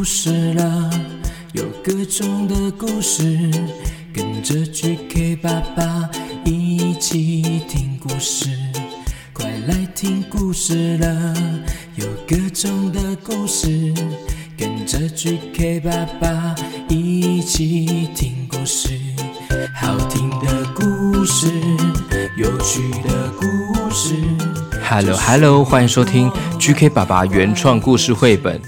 故事了，有各种的故事，跟着 GK 爸爸一起听故事。快来听故事了，有各种的故事，跟着 GK 爸爸一起听故事。好听的故事，有趣的故事。Hello Hello，欢迎收听 GK 爸爸原创故事绘本。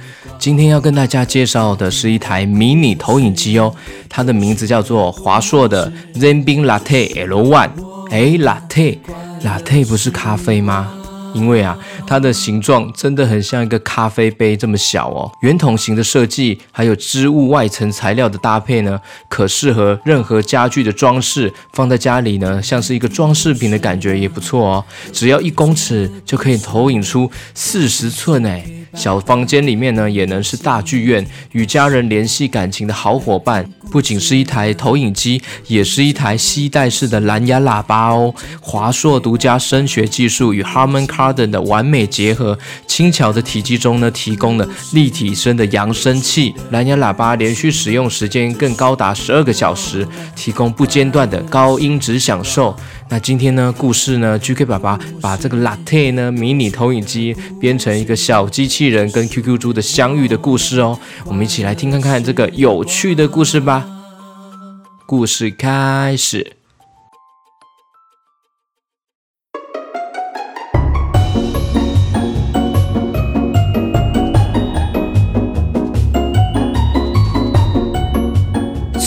今天要跟大家介绍的是一台迷你投影机哦，它的名字叫做华硕的 Zenbin Latte L1。哎，Latte，Latte 不是咖啡吗？因为啊，它的形状真的很像一个咖啡杯这么小哦，圆筒形的设计，还有织物外层材料的搭配呢，可适合任何家具的装饰，放在家里呢，像是一个装饰品的感觉也不错哦。只要一公尺就可以投影出四十寸哎。小房间里面呢，也能是大剧院，与家人联系感情的好伙伴。不仅是一台投影机，也是一台吸带式的蓝牙喇叭哦。华硕独家声学技术与 Harman K 的完美结合，轻巧的体积中呢，提供了立体声的扬声器。蓝牙喇叭连续使用时间更高达十二个小时，提供不间断的高音质享受。那今天呢，故事呢，GK 爸爸把这个 Latte 呢迷你投影机编成一个小机器人跟 QQ 猪的相遇的故事哦。我们一起来听看看这个有趣的故事吧。故事开始。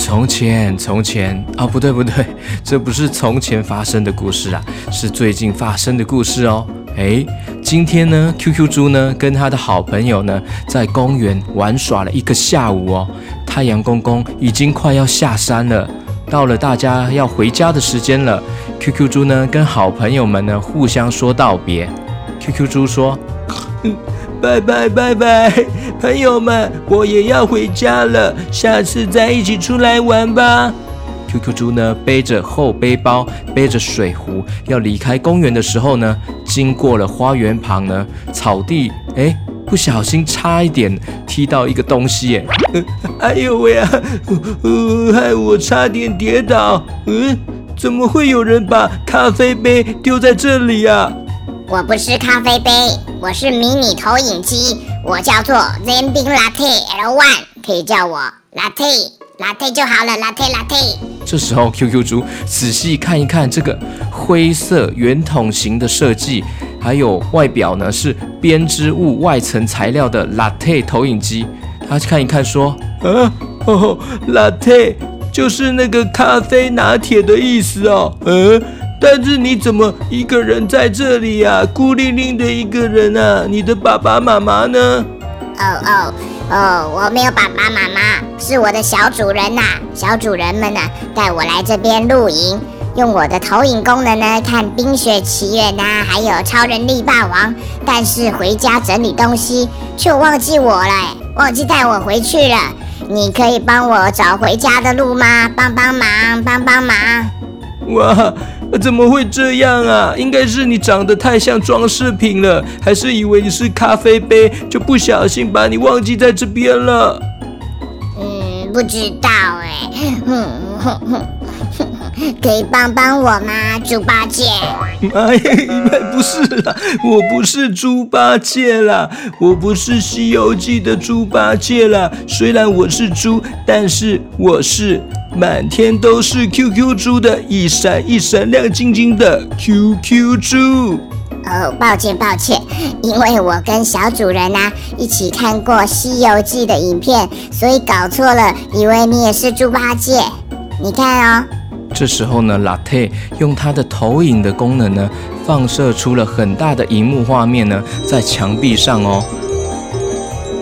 从前，从前，哦，不对，不对，这不是从前发生的故事啊，是最近发生的故事哦。诶，今天呢，QQ 猪呢跟他的好朋友呢在公园玩耍了一个下午哦。太阳公公已经快要下山了，到了大家要回家的时间了。QQ 猪呢跟好朋友们呢互相说道别。QQ 猪说。拜拜拜拜，朋友们，我也要回家了，下次再一起出来玩吧。QQ 猪呢，背着厚背包，背着水壶，要离开公园的时候呢，经过了花园旁呢，草地，哎，不小心差一点踢到一个东西，哎，哎呦喂啊，害我差点跌倒。嗯，怎么会有人把咖啡杯丢在这里啊？我不是咖啡杯，我是迷你投影机，我叫做 Zambin Latte L One，可以叫我 Latte Latte 就好了，Latte Latte。这时候 QQ 猪仔细看一看这个灰色圆筒形的设计，还有外表呢是编织物外层材料的 Latte 投影机，他看一看说：“啊，哦，Latte 就是那个咖啡拿铁的意思哦。”嗯。但是你怎么一个人在这里呀？孤零零的一个人啊！你的爸爸妈妈呢？哦哦哦，我没有爸爸妈妈，是我的小主人呐。小主人们呢，带我来这边露营，用我的投影功能呢，看《冰雪奇缘》呐，还有《超人力霸王》。但是回家整理东西，却忘记我了，忘记带我回去了。你可以帮我找回家的路吗？帮帮忙，帮帮忙！哇！怎么会这样啊？应该是你长得太像装饰品了，还是以为你是咖啡杯，就不小心把你忘记在这边了？嗯，不知道哎。哼哼哼，可以帮帮我吗，猪八戒？哎呀，不是啦，我不是猪八戒啦，我不是《西游记》的猪八戒啦。虽然我是猪，但是我是。满天都是 QQ 猪的，一闪一闪亮晶晶的 QQ 猪。哦，抱歉抱歉，因为我跟小主人呐、啊、一起看过《西游记》的影片，所以搞错了，以为你也是猪八戒。你看哦，这时候呢，Latte 用它的投影的功能呢，放射出了很大的荧幕画面呢，在墙壁上哦。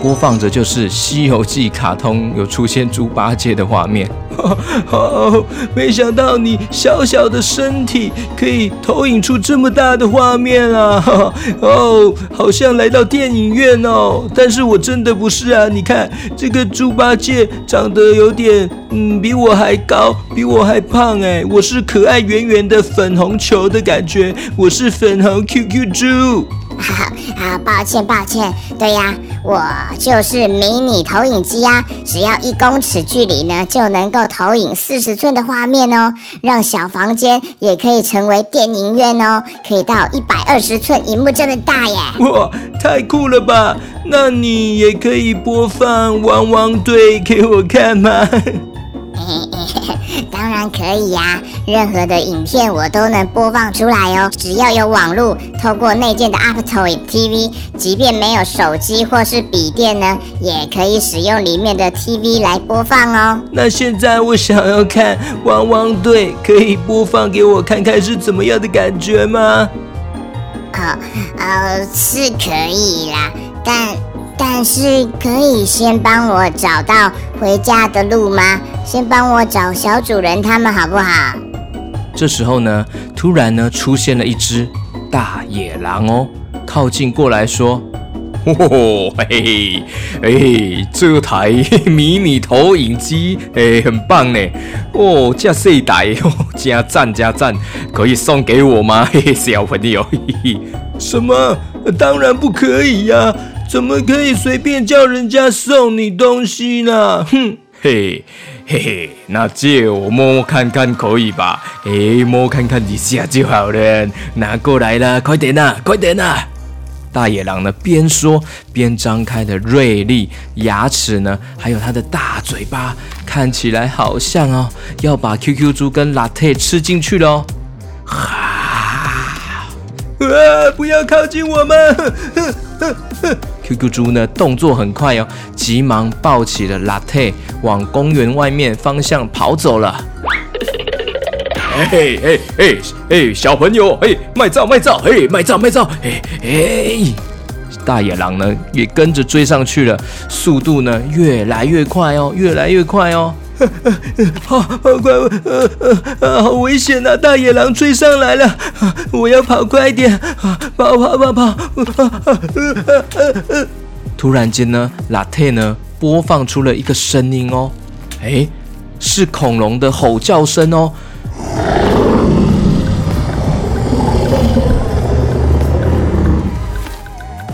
播放着就是《西游记》卡通有出现猪八戒的画面，哦，没想到你小小的身体可以投影出这么大的画面啊！哦，好像来到电影院哦。但是我真的不是啊！你看这个猪八戒长得有点，嗯，比我还高，比我还胖哎！我是可爱圆圆的粉红球的感觉，我是粉红 QQ 猪。好，好，抱歉，抱歉。对呀，我就是迷你投影机啊，只要一公尺距离呢，就能够投影四十寸的画面哦，让小房间也可以成为电影院哦，可以到一百二十寸荧幕这么大耶！哇，太酷了吧！那你也可以播放《汪汪队》给我看吗？当然可以呀，任何的影片我都能播放出来哦。只要有网络，透过内建的 Aptoide TV，即便没有手机或是笔电呢，也可以使用里面的 TV 来播放哦。那现在我想要看《汪汪队》，可以播放给我看看是怎么样的感觉吗？哦，呃，是可以啦，但。但是可以先帮我找到回家的路吗？先帮我找小主人他们好不好？这时候呢，突然呢出现了一只大野狼哦，靠近过来说：“哦嘿嘿，这台迷你投影机哎，很棒呢！哦，这世代哦，加赞加赞，可以送给我吗？嘿 嘿，小朋友，嘿嘿，什么？当然不可以呀！”怎么可以随便叫人家送你东西呢？哼，嘿，嘿嘿，那借我摸看看可以吧？哎，摸看看一下就好了。拿过来了，快点呐，快点呐！大野狼呢，边说边张开的锐利牙齿呢，还有它的大嘴巴，看起来好像哦，要把 QQ 猪跟 Latte 吃进去喽！啊！啊！不要靠近我们！呵呵呵呵 QQ 猪呢，动作很快哦，急忙抱起了 Latte，往公园外面方向跑走了。嘿嘿嘿嘿，小朋友，嘿，卖照卖照，嘿，卖照卖照，嘿嘿，大野狼呢也跟着追上去了，速度呢越来越快哦，越来越快哦。好，好快，呃呃呃，好危险啊！大野狼追上来了，我要跑快一点，跑跑跑跑！突然间呢，Latte 呢播放出了一个声音哦，哎，是恐龙的吼叫声哦。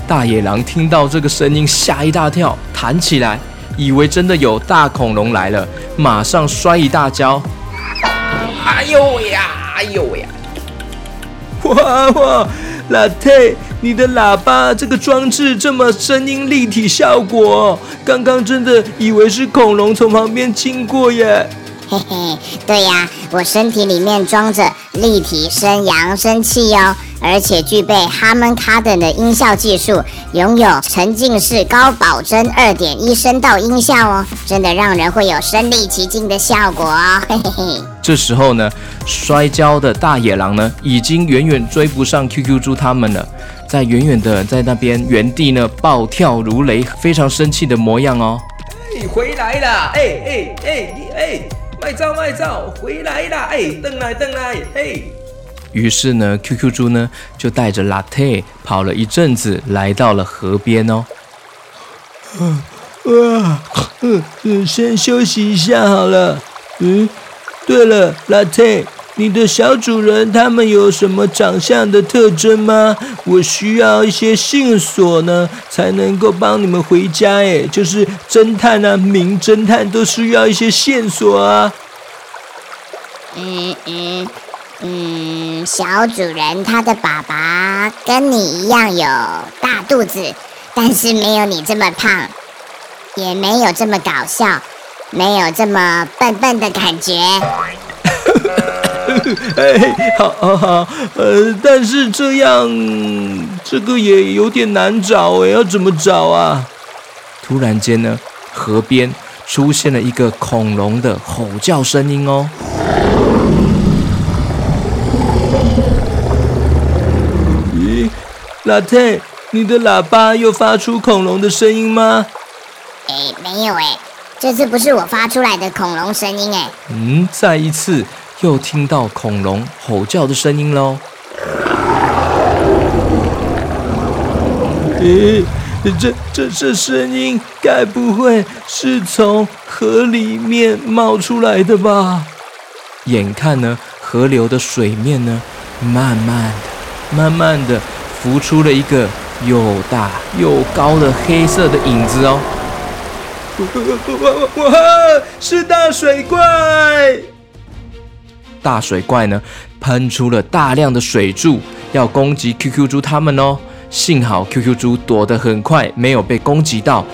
大野狼听到这个声音，吓一大跳，弹起来。以为真的有大恐龙来了，马上摔一大跤。哎呦喂呀！哎呦喂呀！哇哇，Latte，你的喇叭这个装置这么声音立体效果，刚刚真的以为是恐龙从旁边经过耶。嘿嘿，对呀，我身体里面装着立体声扬声器哦。而且具备 Harman Kardon 的音效技术，拥有沉浸式高保真二点一声道音效哦，真的让人会有身临其境的效果哦。嘿嘿嘿。这时候呢，摔跤的大野狼呢，已经远远追不上 QQ 猪他们了，在远远的在那边原地呢暴跳如雷，非常生气的模样哦。哎，回来了！哎哎哎哎，卖照卖照，回来了！哎，等来等来，嘿。于是呢，QQ 猪呢就带着 Latte 跑了一阵子，来到了河边哦。嗯，哇，嗯嗯，先休息一下好了。嗯，对了，Latte，你的小主人他们有什么长相的特征吗？我需要一些线索呢，才能够帮你们回家。哎，就是侦探啊，名侦探都需要一些线索啊。嗯嗯。嗯，小主人他的爸爸跟你一样有大肚子，但是没有你这么胖，也没有这么搞笑，没有这么笨笨的感觉。哎，好，好，好，呃，但是这样这个也有点难找哎，要怎么找啊？突然间呢，河边出现了一个恐龙的吼叫声音哦。Latte，你的喇叭又发出恐龙的声音吗？哎，没有哎，这次不是我发出来的恐龙声音哎。嗯，再一次又听到恐龙吼叫的声音喽。诶，这这这声音该不会是从河里面冒出来的吧？眼看呢，河流的水面呢，慢慢的、慢慢的。浮出了一个又大又高的黑色的影子哦。哇！是大水怪！大水怪呢，喷出了大量的水柱，要攻击 QQ 猪他们哦。幸好 QQ 猪躲得很快，没有被攻击到。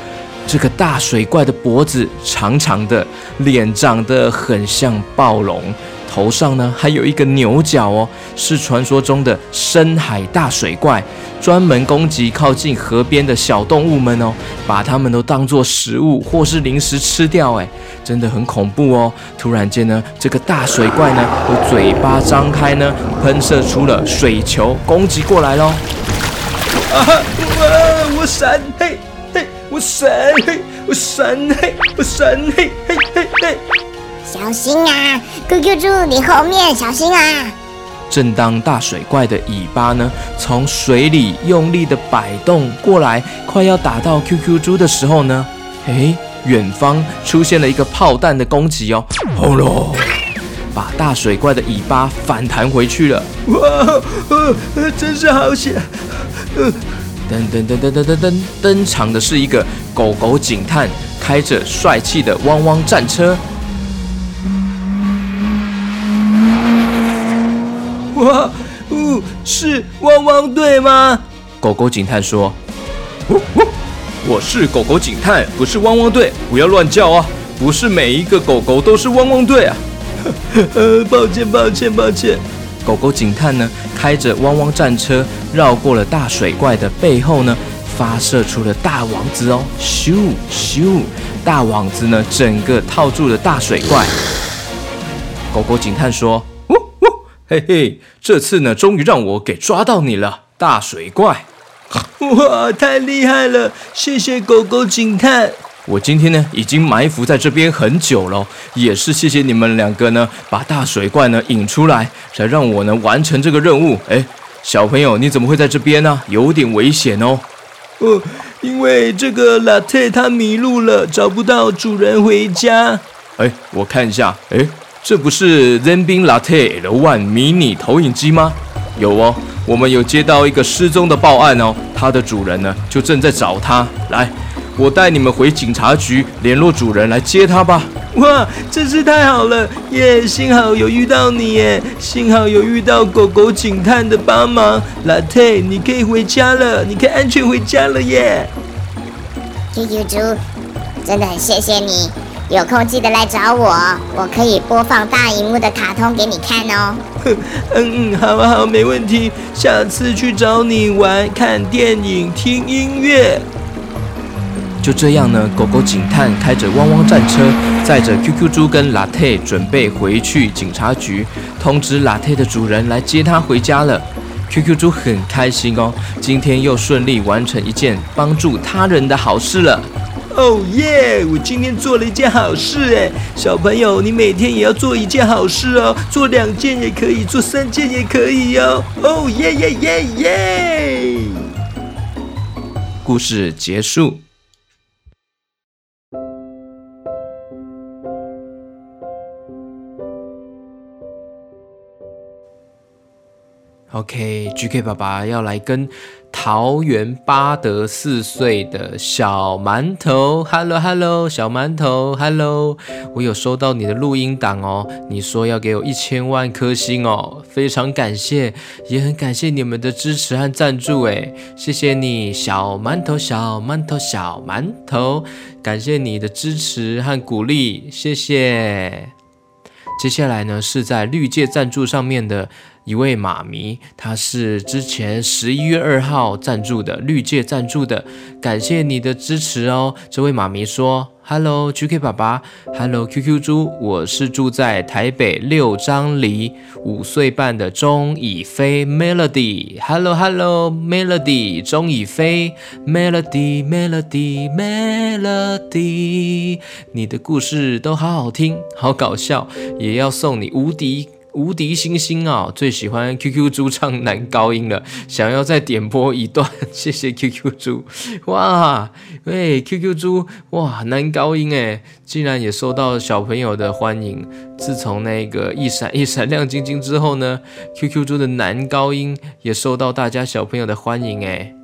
这个大水怪的脖子长长的，脸长得很像暴龙，头上呢还有一个牛角哦，是传说中的深海大水怪，专门攻击靠近河边的小动物们哦，把它们都当作食物或是零食吃掉，哎，真的很恐怖哦。突然间呢，这个大水怪呢，有嘴巴张开呢，喷射出了水球，攻击过来喽！啊！哇！我闪！嘿！我闪嘿，我闪嘿，我闪嘿嘿嘿嘿！小心啊，QQ 猪，你后面小心啊！正当大水怪的尾巴呢，从水里用力的摆动过来，快要打到 QQ 猪的时候呢，诶，远方出现了一个炮弹的攻击哦，轰隆，把大水怪的尾巴反弹回去了。哇，呃，真是好险！呃噔噔噔噔噔噔噔，登场的是一个狗狗警探，开着帅气的汪汪战车。哇，哦，是汪汪队吗？狗狗警探说：“哦哦，我是狗狗警探，不是汪汪队，不要乱叫啊！不是每一个狗狗都是汪汪队啊。”呃，抱歉，抱歉，抱歉。狗狗警探呢，开着汪汪战车绕过了大水怪的背后呢，发射出了大网子哦，咻咻，大网子呢，整个套住了大水怪。狗狗警探说：“呜呜，嘿嘿，这次呢，终于让我给抓到你了，大水怪！哇，太厉害了，谢谢狗狗警探。”我今天呢，已经埋伏在这边很久了，也是谢谢你们两个呢，把大水怪呢引出来，才让我呢完成这个任务。哎，小朋友，你怎么会在这边呢？有点危险哦。哦，因为这个拉特他迷路了，找不到主人回家。哎，我看一下，哎，这不是 Zenbin Latte L1 迷你投影机吗？有哦，我们有接到一个失踪的报案哦，它的主人呢就正在找它，来。我带你们回警察局联络主人来接它吧。哇，真是太好了耶！幸好有遇到你耶，幸好有遇到狗狗警探的帮忙。Latte，，你可以回家了，你可以安全回家了耶。QQ 猪，真的很谢谢你，有空记得来找我，我可以播放大荧幕的卡通给你看哦。嗯嗯，好啊好，没问题，下次去找你玩，看电影，听音乐。就这样呢，狗狗警探开着汪汪战车，载着 QQ 猪跟拉特，准备回去警察局，通知拉特的主人来接他回家了。QQ 猪很开心哦，今天又顺利完成一件帮助他人的好事了。哦耶！我今天做了一件好事哎，小朋友，你每天也要做一件好事哦，做两件也可以，做三件也可以哦。哦耶耶耶耶！故事结束。OK，GK 爸爸要来跟桃园八德四岁的小馒头，Hello Hello，小馒头，Hello，我有收到你的录音档哦，你说要给我一千万颗星哦，非常感谢，也很感谢你们的支持和赞助诶，谢谢你，小馒头，小馒头，小馒头，感谢你的支持和鼓励，谢谢。接下来呢，是在绿界赞助上面的。一位妈咪，她是之前十一月二号赞助的，绿界赞助的，感谢你的支持哦。这位妈咪说：“Hello GK 爸爸，Hello QQ 猪，我是住在台北六张犁五岁半的钟以飞 Melody。Hello Hello Melody，钟以飞 Melody Melody Melody，你的故事都好好听，好搞笑，也要送你无敌。”无敌星星啊，最喜欢 QQ 猪唱男高音了，想要再点播一段，谢谢 QQ 猪。哇，喂，QQ 猪，哇，男高音哎，竟然也受到小朋友的欢迎。自从那个一闪一闪亮晶晶之后呢，QQ 猪的男高音也受到大家小朋友的欢迎哎。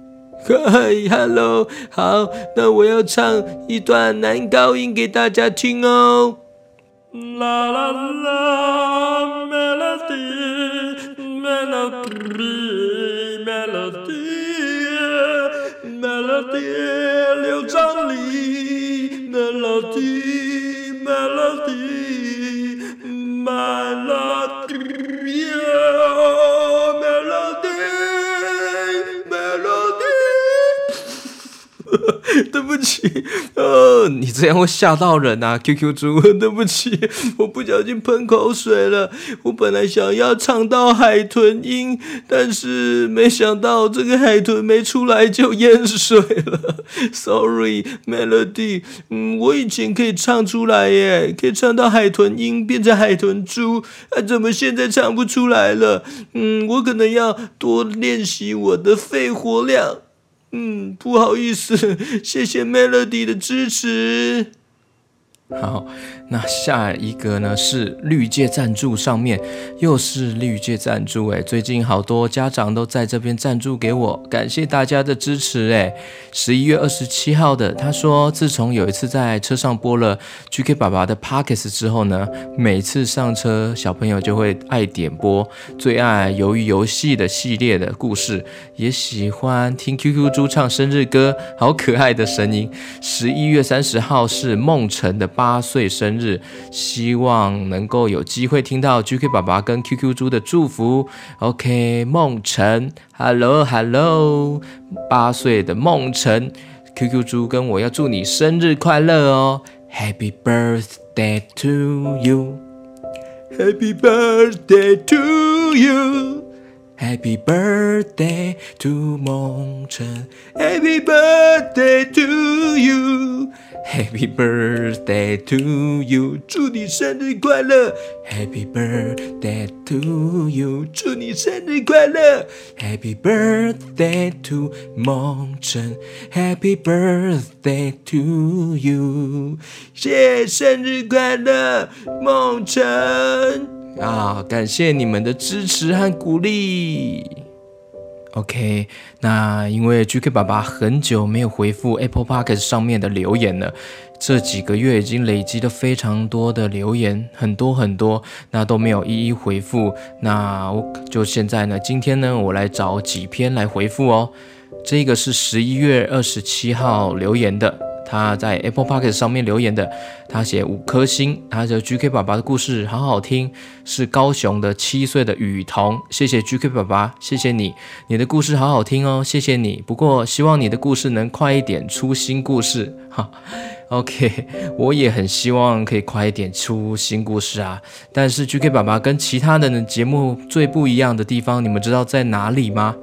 嗨，Hello，好，那我要唱一段男高音给大家听哦。啦啦啦，Melody，Melody，Melody，刘你这样会吓到人啊，QQ 猪，对不起，我不小心喷口水了。我本来想要唱到海豚音，但是没想到这个海豚没出来就淹水了。Sorry，Melody，嗯，我以前可以唱出来耶，可以唱到海豚音变成海豚猪，啊，怎么现在唱不出来了？嗯，我可能要多练习我的肺活量。嗯，不好意思，谢谢 Melody 的支持。好，那下一个呢是绿界赞助，上面又是绿界赞助哎，最近好多家长都在这边赞助给我，感谢大家的支持哎。十一月二十七号的，他说自从有一次在车上播了 GK 爸爸的 Podcast 之后呢，每次上车小朋友就会爱点播，最爱鱿鱼游戏的系列的故事，也喜欢听 QQ 猪唱生日歌，好可爱的声音。十一月三十号是梦辰的八岁生日，希望能够有机会听到 GK 爸爸跟 QQ 猪的祝福。OK，梦辰，Hello Hello，八岁的梦辰，QQ 猪跟我要祝你生日快乐哦，Happy birthday to you，Happy birthday to you you，Happy birthday to 梦辰，Happy birthday to you。Happy birthday to you，祝你生日快乐。Happy birthday to you，祝你生日快乐。Happy birthday to 梦辰，Happy birthday to you，谢谢生日快乐，梦辰 啊！感谢你们的支持和鼓励。OK，那因为 GK 爸爸很久没有回复 Apple Podcast 上面的留言了，这几个月已经累积了非常多的留言，很多很多，那都没有一一回复。那我就现在呢，今天呢，我来找几篇来回复哦。这个是十一月二十七号留言的。他在 Apple Podcast 上面留言的，他写五颗星，他说 GK 爸爸的故事好好听，是高雄的七岁的雨桐，谢谢 GK 爸爸，谢谢你，你的故事好好听哦，谢谢你。不过希望你的故事能快一点出新故事哈。OK，我也很希望可以快一点出新故事啊。但是 GK 爸爸跟其他的节目最不一样的地方，你们知道在哪里吗？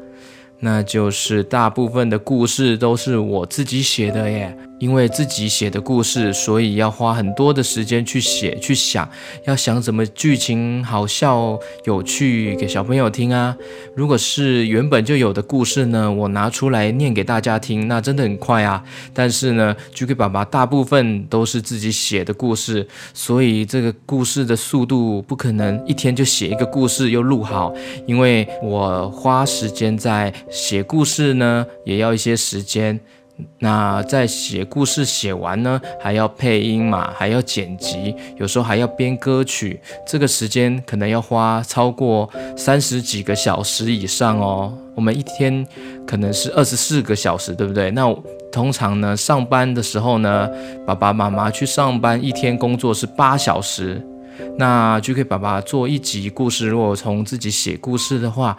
那就是大部分的故事都是我自己写的耶。因为自己写的故事，所以要花很多的时间去写、去想，要想怎么剧情好笑、有趣给小朋友听啊。如果是原本就有的故事呢，我拿出来念给大家听，那真的很快啊。但是呢，GK 爸爸大部分都是自己写的故事，所以这个故事的速度不可能一天就写一个故事又录好，因为我花时间在写故事呢，也要一些时间。那在写故事写完呢，还要配音嘛，还要剪辑，有时候还要编歌曲，这个时间可能要花超过三十几个小时以上哦。我们一天可能是二十四个小时，对不对？那通常呢，上班的时候呢，爸爸妈妈去上班，一天工作是八小时，那就可以爸爸做一集故事。如果从自己写故事的话，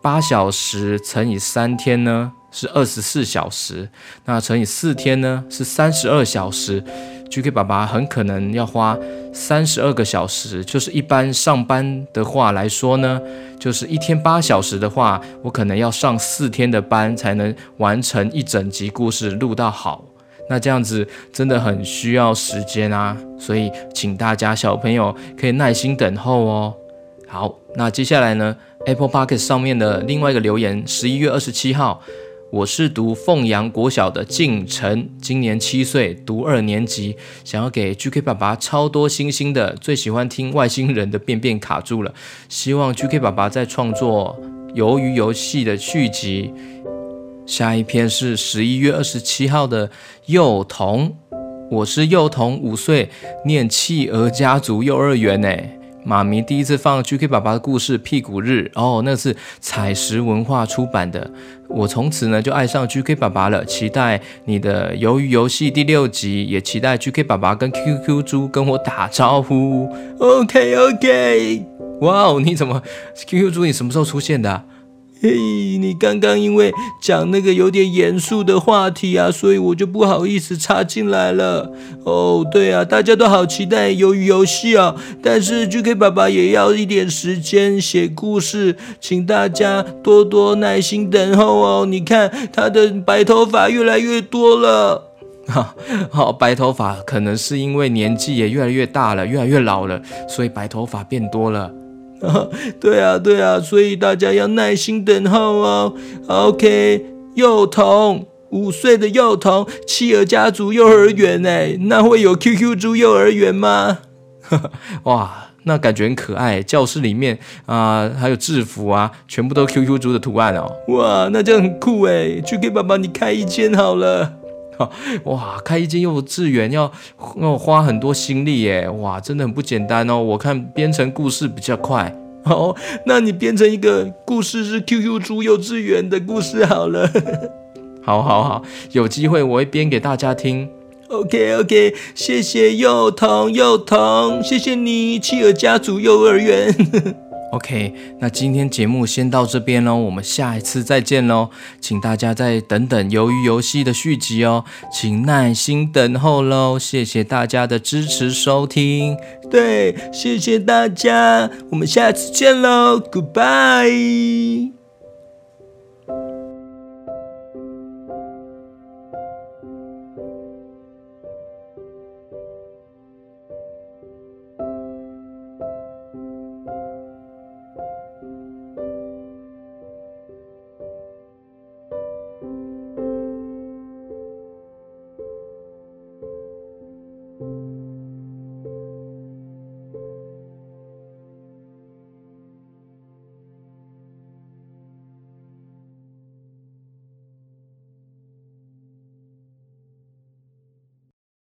八小时乘以三天呢？是二十四小时，那乘以四天呢？是三十二小时。GK 爸爸很可能要花三十二个小时，就是一般上班的话来说呢，就是一天八小时的话，我可能要上四天的班才能完成一整集故事录到好。那这样子真的很需要时间啊，所以请大家小朋友可以耐心等候哦。好，那接下来呢，Apple Podcast 上面的另外一个留言，十一月二十七号。我是读凤阳国小的静晨，今年七岁，读二年级，想要给 GK 爸爸超多星星的，最喜欢听外星人的便便卡住了，希望 GK 爸爸在创作鱿鱼游戏的续集。下一篇是十一月二十七号的幼童，我是幼童，五岁，念企鹅家族幼儿园呢。妈咪第一次放 GK 爸爸的故事《屁股日》哦，那是采石文化出版的。我从此呢就爱上 GK 爸爸了，期待你的鱿鱼游戏第六集，也期待 GK 爸爸跟 QQ 猪跟我打招呼。OK OK，哇哦，你怎么 QQ 猪？你什么时候出现的？嘿你刚刚因为讲那个有点严肃的话题啊，所以我就不好意思插进来了。哦，对啊，大家都好期待鱿鱼游戏啊，但是 GK 爸爸也要一点时间写故事，请大家多多耐心等候哦。你看他的白头发越来越多了，哈，好，白头发可能是因为年纪也越来越大了，越来越老了，所以白头发变多了。对啊，对啊，所以大家要耐心等候哦。OK，幼童，五岁的幼童，企鹅家族幼儿园哎，那会有 QQ 猪幼儿园吗？哇，那感觉很可爱。教室里面啊、还有制服啊，全部都 QQ 猪的图案哦。哇，那这样很酷哎。去给爸爸你开一间好了。哇，开一间幼稚园要要花很多心力耶！哇，真的很不简单哦。我看编成故事比较快。哦，那你编成一个故事是 QQ 猪幼稚园的故事好了。好，好，好，有机会我会编给大家听。OK，OK，谢谢幼童，幼童，谢谢你，企鹅家族幼儿园。OK，那今天节目先到这边喽，我们下一次再见喽，请大家再等等鱿鱼游戏的续集哦，请耐心等候喽，谢谢大家的支持收听，对，谢谢大家，我们下次见喽，Goodbye。